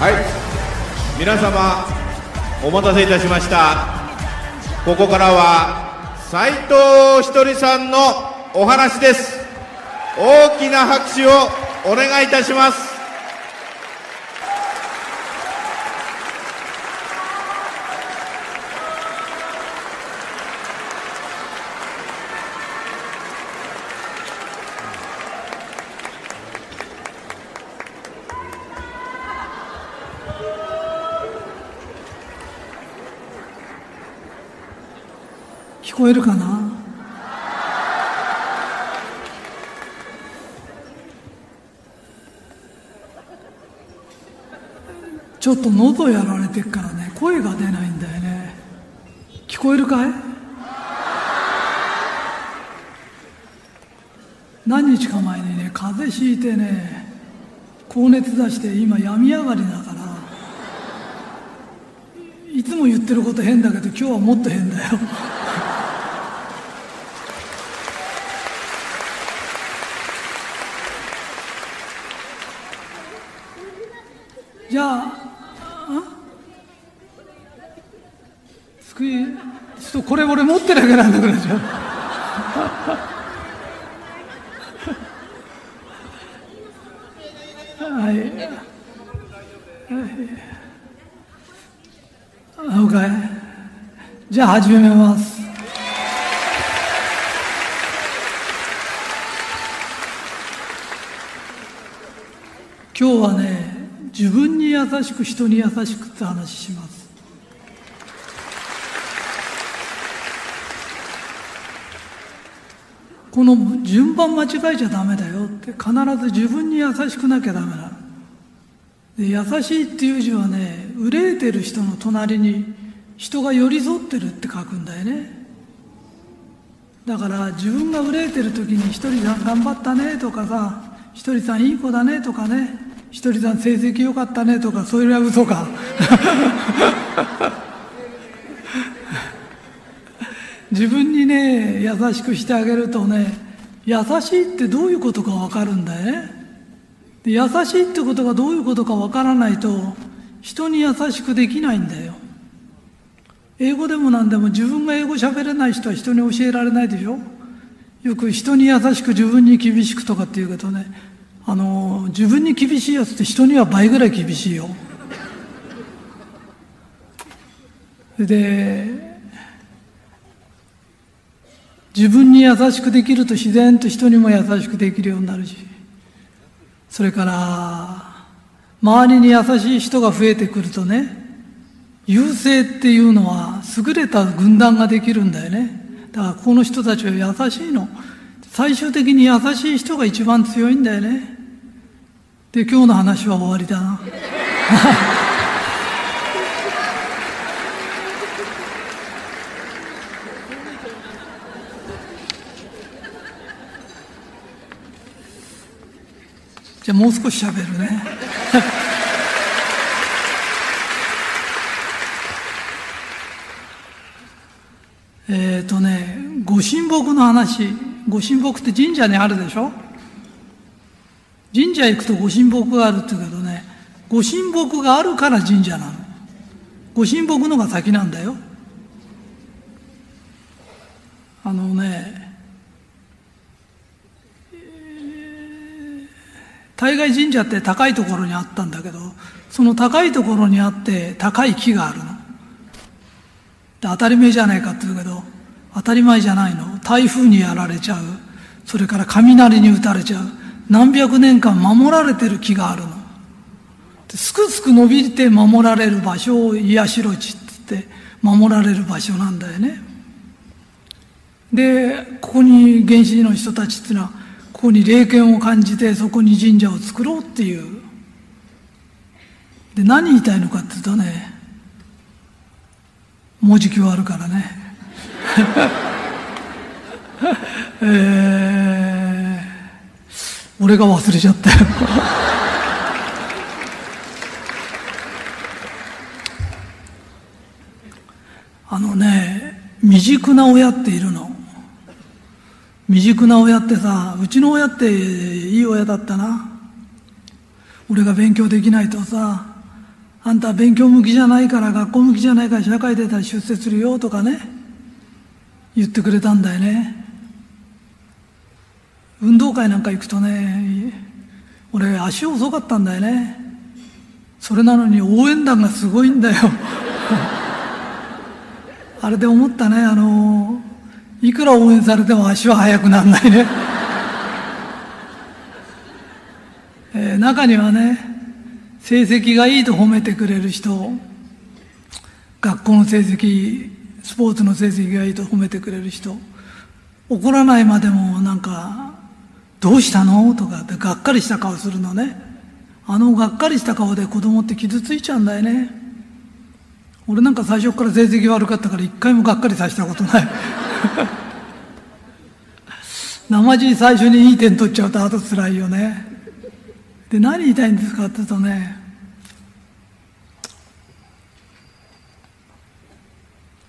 はい。皆様お待たせいたしました。ここからは斎藤ひとりさんのお話です。大きな拍手をお願いいたします。こえるかな？ちょっと喉やられてるからね声が出ないんだよね。聞こえるかい？何日か前にね風邪ひいてね高熱出して今病み上がりだからいつも言ってること変だけど今日はもっと変だよ。じゃあ、あ救い、ちょっとこれ俺持ってなきゃなんなくなっちゃう。はい。はい。OK。じゃあ始めます。今日はね、自分に優しく人に優しくって話します。この順番間違えちゃダメだよって必ず自分に優しくなきゃダメなの。で優しいっていう字はね、憂えてる人の隣に人が寄り添ってるって書くんだよね。だから自分が憂えてる時に一人さん頑張ったねとかさ、一人さんいい子だねとかね、一人さん成績良かったねとか、それは嘘か。自分にね、優しくしてあげるとね、優しいってどういうことかわかるんだよね。優しいってことがどういうことかわからないと、人に優しくできないんだよ。英語でも何でも自分が英語喋れない人は人に教えられないでしょ？よく人に優しく自分に厳しくとかって言うけどね、あの、自分に厳しいやつって人には倍ぐらい厳しいよ。で、自分に優しくできると自然と人にも優しくできるようになるし、それから、周りに優しい人が増えてくるとね、優勢っていうのは優れた軍団ができるんだよね。だからこの人たちは優しいの。最終的に優しい人が一番強いんだよね。で、今日の話は終わりだな。じゃあもう少し喋るね。えっとね、ご神木の話。ご神木って神社にあるでしょ？神社行くとご神木があるって言うけどね、ご神木があるから神社なの。ご神木のが先なんだよ。あのね、大概神社って高いところにあったんだけど、その高いところにあって高い木があるの。で当たり前じゃないかって言うけど、当たり前じゃないの。台風にやられちゃう。それから雷に打たれちゃう。何百年間守られてる木があるの。すくすく伸びて守られる場所を癒しろ地って言って守られる場所なんだよね。でここに原始の人たちっていうのはここに霊験を感じてそこに神社を作ろうっていうで何言いたいのかっていうとね文字記はあるからねえー、俺が忘れちゃったよ。あのね未熟な親っているの。未熟な親ってさうちの親っていい親だったな。俺が勉強できないとさあんた勉強向きじゃないから学校向きじゃないから社会出たら出世するよとかね言ってくれたんだよね。運動会なんか行くとね俺足遅かったんだよねそれなのに応援団がすごいんだよ あれで思ったね、あの、いくら応援されても足は速くならないね。えー、中にはね、成績がいいと褒めてくれる人、学校の成績、スポーツの成績がいいと褒めてくれる人、怒らないまでもなんか、どうしたの？とかってがっかりした顔するのね。あのがっかりした顔で子供って傷ついちゃうんだよね。俺なんか最初から成績悪かったから一回もがっかりさせたことない 生地最初にいい点取っちゃうとあと辛いよねで何言いたいんですかって言うとね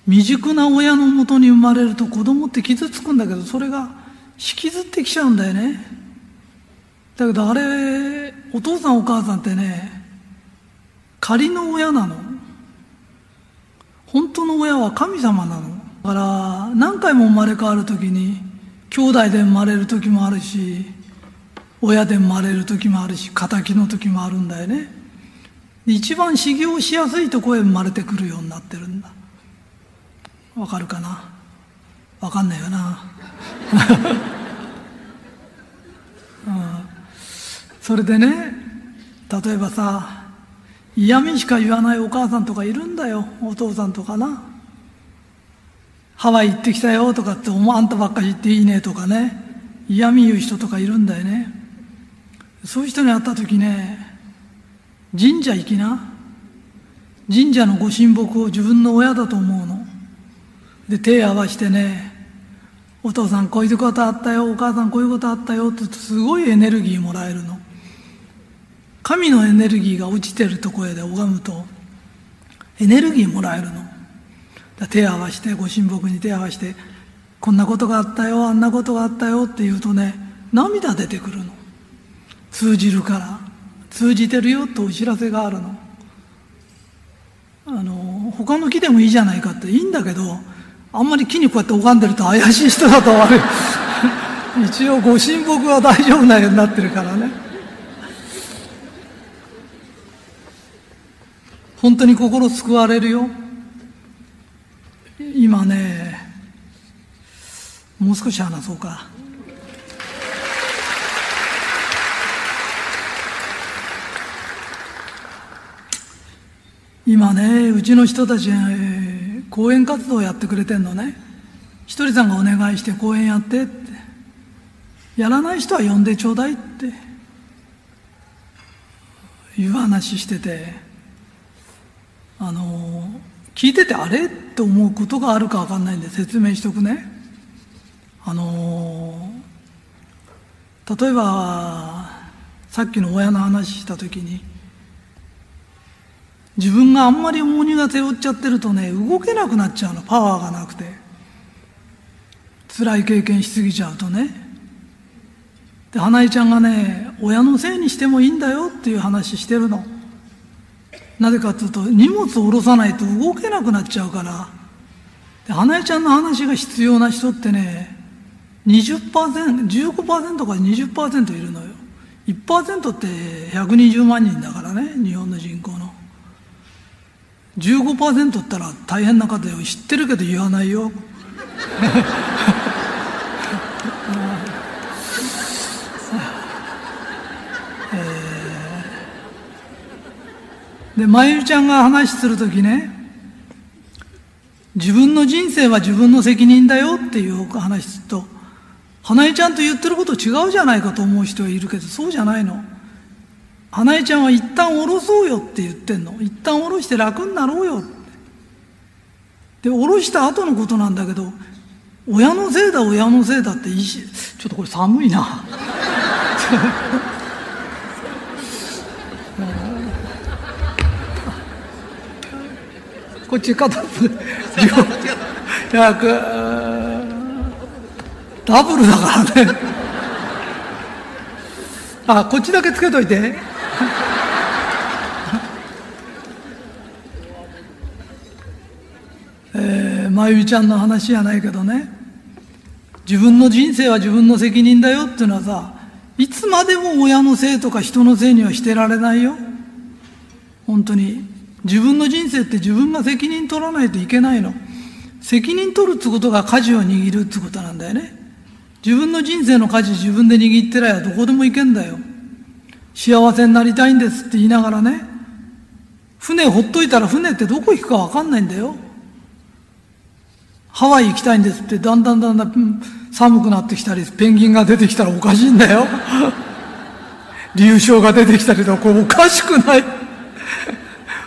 未熟な親のもとに生まれると子供って傷つくんだけどそれがきずってきちゃうんだよね。だけどあれお父さんお母さんってね仮の親なの。本当の親は神様なの。だから何回も生まれ変わる時に兄弟で生まれる時もあるし親で生まれる時もあるし敵の時もあるんだよね。一番修行しやすいとこへ生まれてくるようになってるんだ。わかるかな？わかんないよな、それでね例えばさ嫌味しか言わないお母さんとかいるんだよお父さんとかな。ハワイ行ってきたよとかって思あんたばっかり言っていいねとかね。嫌味言う人とかいるんだよね。そういう人に会った時ね神社行きな。神社のご神木を自分の親だと思うの。で手合わしてねお父さんこういうことあったよお母さんこういうことあったよってすごいエネルギーもらえるの。神のエネルギーが落ちてるところで拝むとエネルギーもらえるの。手合わせてご神木に手合わせてこんなことがあったよあんなことがあったよって言うとね涙出てくるの。通じるから通じてるよとお知らせがあるの。あの他の木でもいいじゃないかっていいんだけどあんまり木にこうやって拝んでると怪しい人だと悪い。一応ご神木は大丈夫なようになってるからね。本当に心救われるよ。今ねもう少し話そうか。今ねうちの人たち、えー、講演活動をやってくれてんのね。ひとりさんがお願いして講演やってって。やらない人は呼んでちょうだいって。いう話してて。あの聞いててあれ？って思うことがあるか分かんないんで説明しとくね。あの例えばさっきの親の話した時に自分があんまり重荷が背負っちゃってるとね動けなくなっちゃうの。パワーがなくて。辛い経験しすぎちゃうとね。で花江ちゃんがね親のせいにしてもいいんだよっていう話してるの。なぜかというと荷物を下ろさないと動けなくなっちゃうから。で花江ちゃんの話が必要な人ってね 20%15% から20%いるのよ。1%って120万人だからね日本の人口の。15%ったら大変な方よ知ってるけど言わないよ で、まゆみちゃんが話するときね、自分の人生は自分の責任だよっていう話すると、花江ちゃんと言ってること違うじゃないかと思う人はいるけど、そうじゃないの。花江ちゃんは一旦下ろそうよって言ってんの。一旦下ろして楽になろうよ。で、下ろした後のことなんだけど、親のせいだ、親のせいだっていいし、ちょっとこれ寒いな。こっち片付いやダブルだからねあこっちだけつけといてえー、まゆみちゃんの話やないけどね自分の人生は自分の責任だよっていうのはさいつまでも親のせいとか人のせいにはしてられないよ本当に自分の人生って自分が責任取らないといけないの。責任取るってことが舵を握るってことなんだよね。自分の人生の舵自分で握ってりゃどこでも行けんだよ。幸せになりたいんですって言いながらね、船ほっといたら船ってどこ行くかわかんないんだよ。ハワイ行きたいんですってだんだんだんだん寒くなってきたり、ペンギンが出てきたらおかしいんだよ。流氷が出てきたりとか、おかしくない。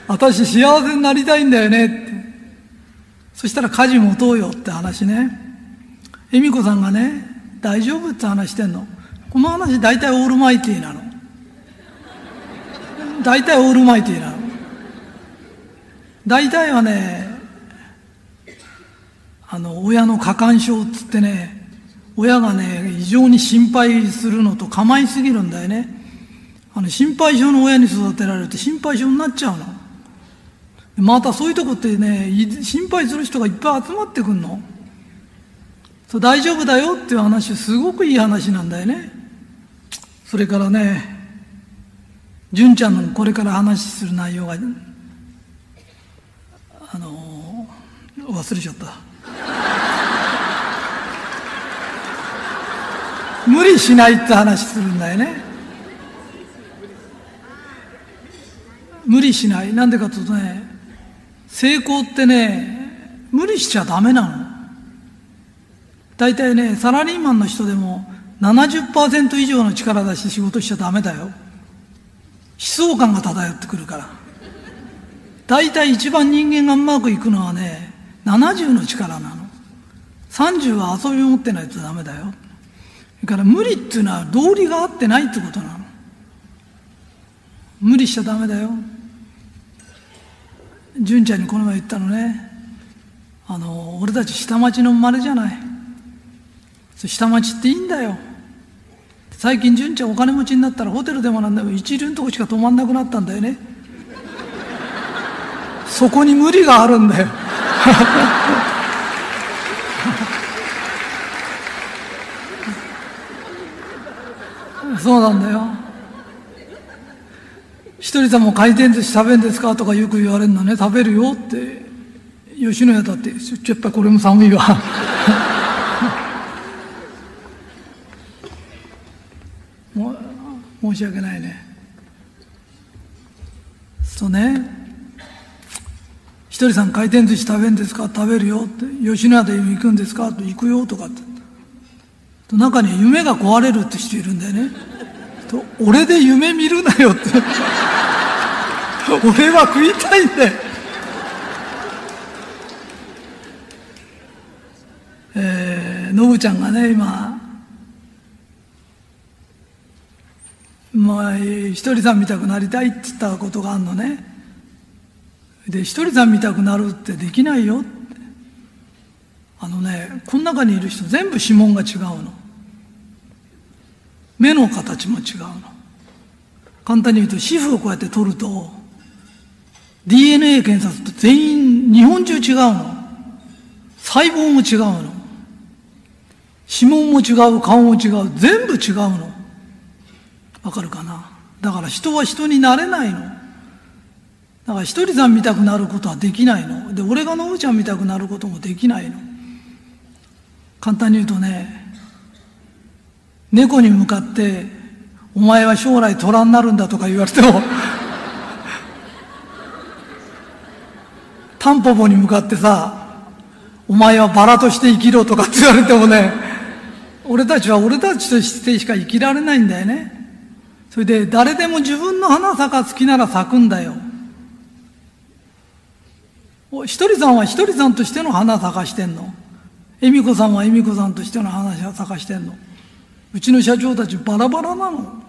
私幸せになりたいんだよねって。そしたら舵持とうよって話ね。恵美子さんがね、大丈夫って話してんの。この話大体オールマイティーなの。大体オールマイティーなの。大体はね、あの、親の過干渉っつってね、親がね、異常に心配するのと構いすぎるんだよね。あの、心配性の親に育てられて心配性になっちゃうの。またそういうとこってね、心配する人がいっぱい集まってくんの。そ大丈夫だよっていう話、すごくいい話なんだよね。それからね、純ちゃんのこれから話する内容が、あの、忘れちゃった。無理しないって話するんだよね。無理しない。なんでかというとね、成功ってね、無理しちゃダメなの。大体ね、サラリーマンの人でも70%以上の力出して仕事しちゃダメだよ。悲壮感が漂ってくるから。大体一番人間がうまくいくのはね、70の。力なの。30は遊びを持ってないとダメだよ。だから無理っていうの。は道理が合ってないってことなの。無理しちゃダメだよ。純ちゃんにこの。前言ったの。ねあの。俺たち下町の。生まれじゃない下町っていいんだよ最近純ちゃんお金持ちになったらホテルでもなんでも一流の。とこしか泊まんなくなったんだよねそこに無理があるんだよ そうなんだよ一人さんも回転寿司食べんですかとかよく言われるのね、食べるよって。吉野家だって、ちょっとこれも寒いわ。申し訳ないね。そうね。ひとりさん回転寿司食べるんですか？食べるよって。吉野家で行くんですか？と行くよとかって。中に夢が壊れるって人いるんだよねと。俺で夢見るなよって。俺は食いたいんだよ。えー、のぶちゃんがね、今、まあ、ひとりさん見たくなりたいって言ったことがあるのね。で、ひとりさん見たくなるってできないよって。あのね、この中にいる人全部指紋が違うの。目の形も違うの。簡単に言うと、皮膚をこうやって取ると、DNA 検査すると全員、日本中違うの。細胞も違うの。指紋も違う、顔も違う、全部違うの。わかるかな？だから人は人になれないの。だから一人さん見たくなることはできないの。で、俺がのぶちゃん見たくなることもできないの。簡単に言うとね、猫に向かって、お前は将来虎になるんだとか言われても タンポポに向かってさ、お前はバラとして生きろとかって言われてもね、俺たちは俺たちとしてしか生きられないんだよね。それで誰でも自分の花咲か好きなら咲くんだよ。ひとりさんはひとりさんとしての花咲かしてんの？恵美子さんは恵美子さんとしての花咲かしてんの？うちの社長たちバラバラなの？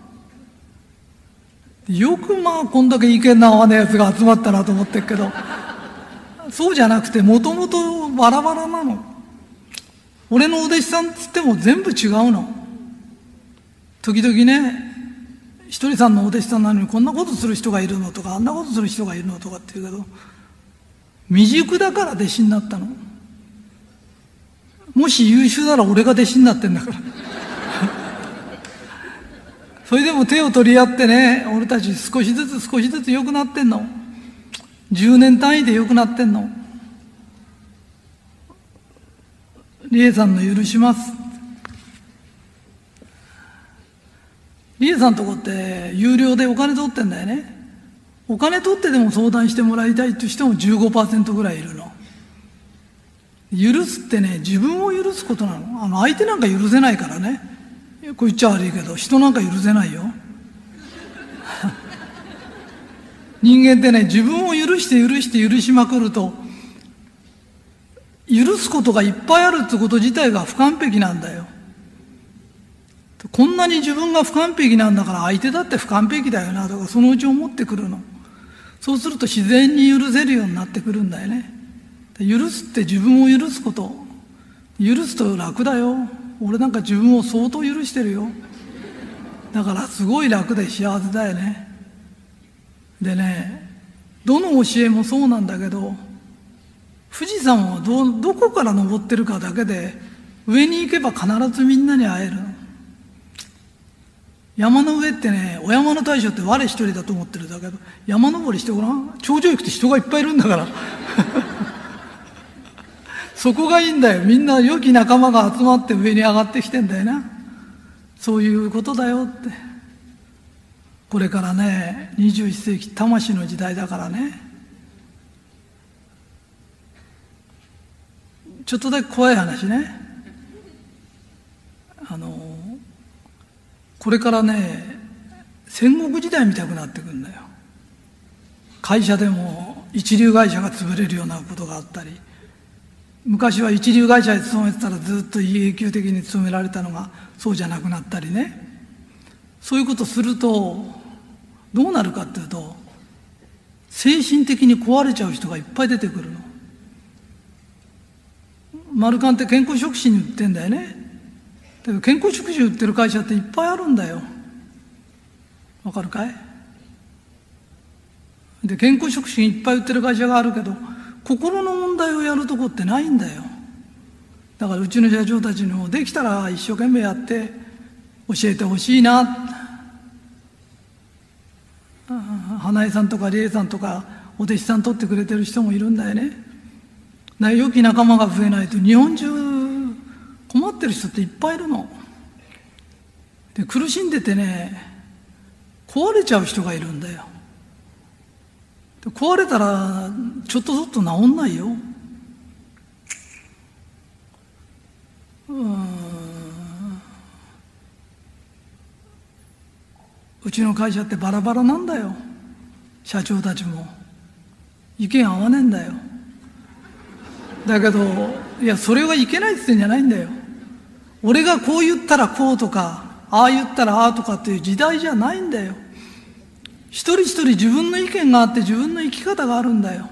よくまあこんだけ意見の合わないやつが集まったなと思ってるけど、そうじゃなくてもともとバラバラなの？俺のお弟子さんっつっても全部違うの？時々ね、ひとりさんのお弟子さんなのにこんなことする人がいるのとか、あんなことする人がいるのとかって言うけど、未熟だから弟子になったの。もし優秀なら俺が弟子になってんだから。それでも手を取り合ってね、俺たち少しずつ少しずつ良くなってんの。10年単位で良くなってんの。理恵さんの許します。理恵さんとこって有料でお金取ってんだよね。お金取ってでも相談してもらいたいとしても15%ぐらいいるの。許すってね、自分を許すことなの。あの、相手なんか許せないからね。こう言っちゃ悪いけど、人なんか許せないよ。人間ってね、自分を許して許して許しまくると、許すことがいっぱいあるってこと自体が不完璧なんだよ。こんなに自分が不完璧なんだから相手だって不完璧だよなとかそのうち思ってくるの。そうすると自然に許せるようになってくるんだよね。許すって自分を許すこと。許すと楽だよ。俺なんか自分を相当許してるよ。だからすごい楽で幸せだよね。でね、どの教えもそうなんだけど、富士山はどどこから登ってるかだけで、上に行けば必ずみんなに会えるの。山の上ってね、お山の大将って我一人だと思ってるだけど、山登りしてごらん。頂上行くと人がいっぱいいるんだから。そこがいいんだよ。みんな良き仲間が集まって上に上がってきてんだよな。そういうことだよって。これからね、21世紀魂の時代だからね。ちょっとだけ怖い話ね。あの、これからね、戦国時代見たくなってくんだよ。会社でも一流会社が潰れるようなことがあったり、昔は一流会社に勤めてたらずっと永久的に勤められたのがそうじゃなくなったりね。そういうことすると、どうなるかっていうと、精神的に壊れちゃう人がいっぱい出てくるの。マルカンって健康食品に売ってんだよね。けど健康食品売ってる会社っていっぱいあるんだよ。わかるかい？で、健康食品いっぱい売ってる会社があるけど、心の問題をやるとこってないんだよ。だからうちの社長たちにもできたら一生懸命やって教えてほしいな。花江さんとか理恵さんとかお弟子さん取ってくれてる人もいるんだよね。良き仲間が増えないと日本中困ってる人っていっぱいいるの。で苦しんでてね壊れちゃう人がいるんだよで。壊れたらちょっとずつ治んないよ。うんうちの会社ってバラバラなんだよ社長たちも意見合わねえんだよだけどいやそれはいけないって言ってんじゃないんだよ俺がこう言ったらこうとかああ言ったらああとかっていう時代じゃないんだよ。一人一人自分の意見があって自分の生き方があるんだよ。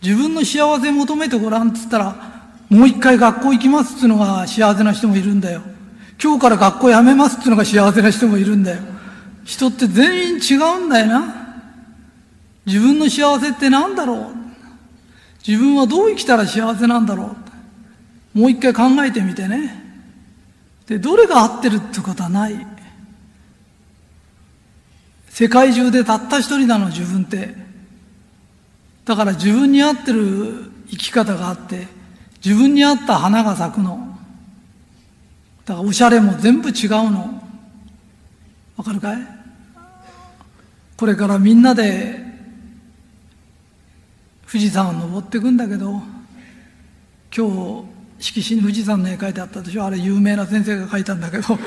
自分の幸せ求めてごらんっつったらもう一回学校行きますっつうのが幸せな人もいるんだよ。今日から学校辞めますっつうのが幸せな人もいるんだよ。人って全員違うんだよな。自分の幸せって何だろう。自分はどう生きたら幸せなんだろう。もう一回考えてみてね。でどれが合ってるってことはない。世界中でたった一人なの自分って。だから自分に合ってる生き方があって自分に合った花が咲くの。だからおしゃれも全部違うの。わかるかい？これからみんなで富士山を登っていくんだけど今日色紙に富士山の絵描いてあったでしょ？あれ有名な先生が描いたんだけど。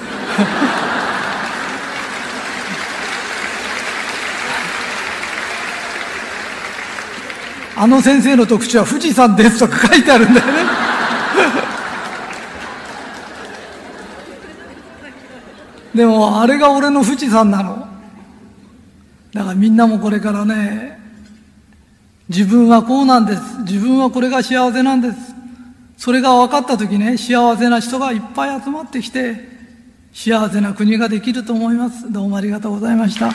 あの先生の特徴は富士山ですとか書いてあるんだよね。でもあれが俺の富士山なの。だからみんなもこれからね自分はこうなんです。自分はこれが幸せなんです。それが分かった時ね幸せな人がいっぱい集まってきて幸せな国ができると思います。どうもありがとうございました。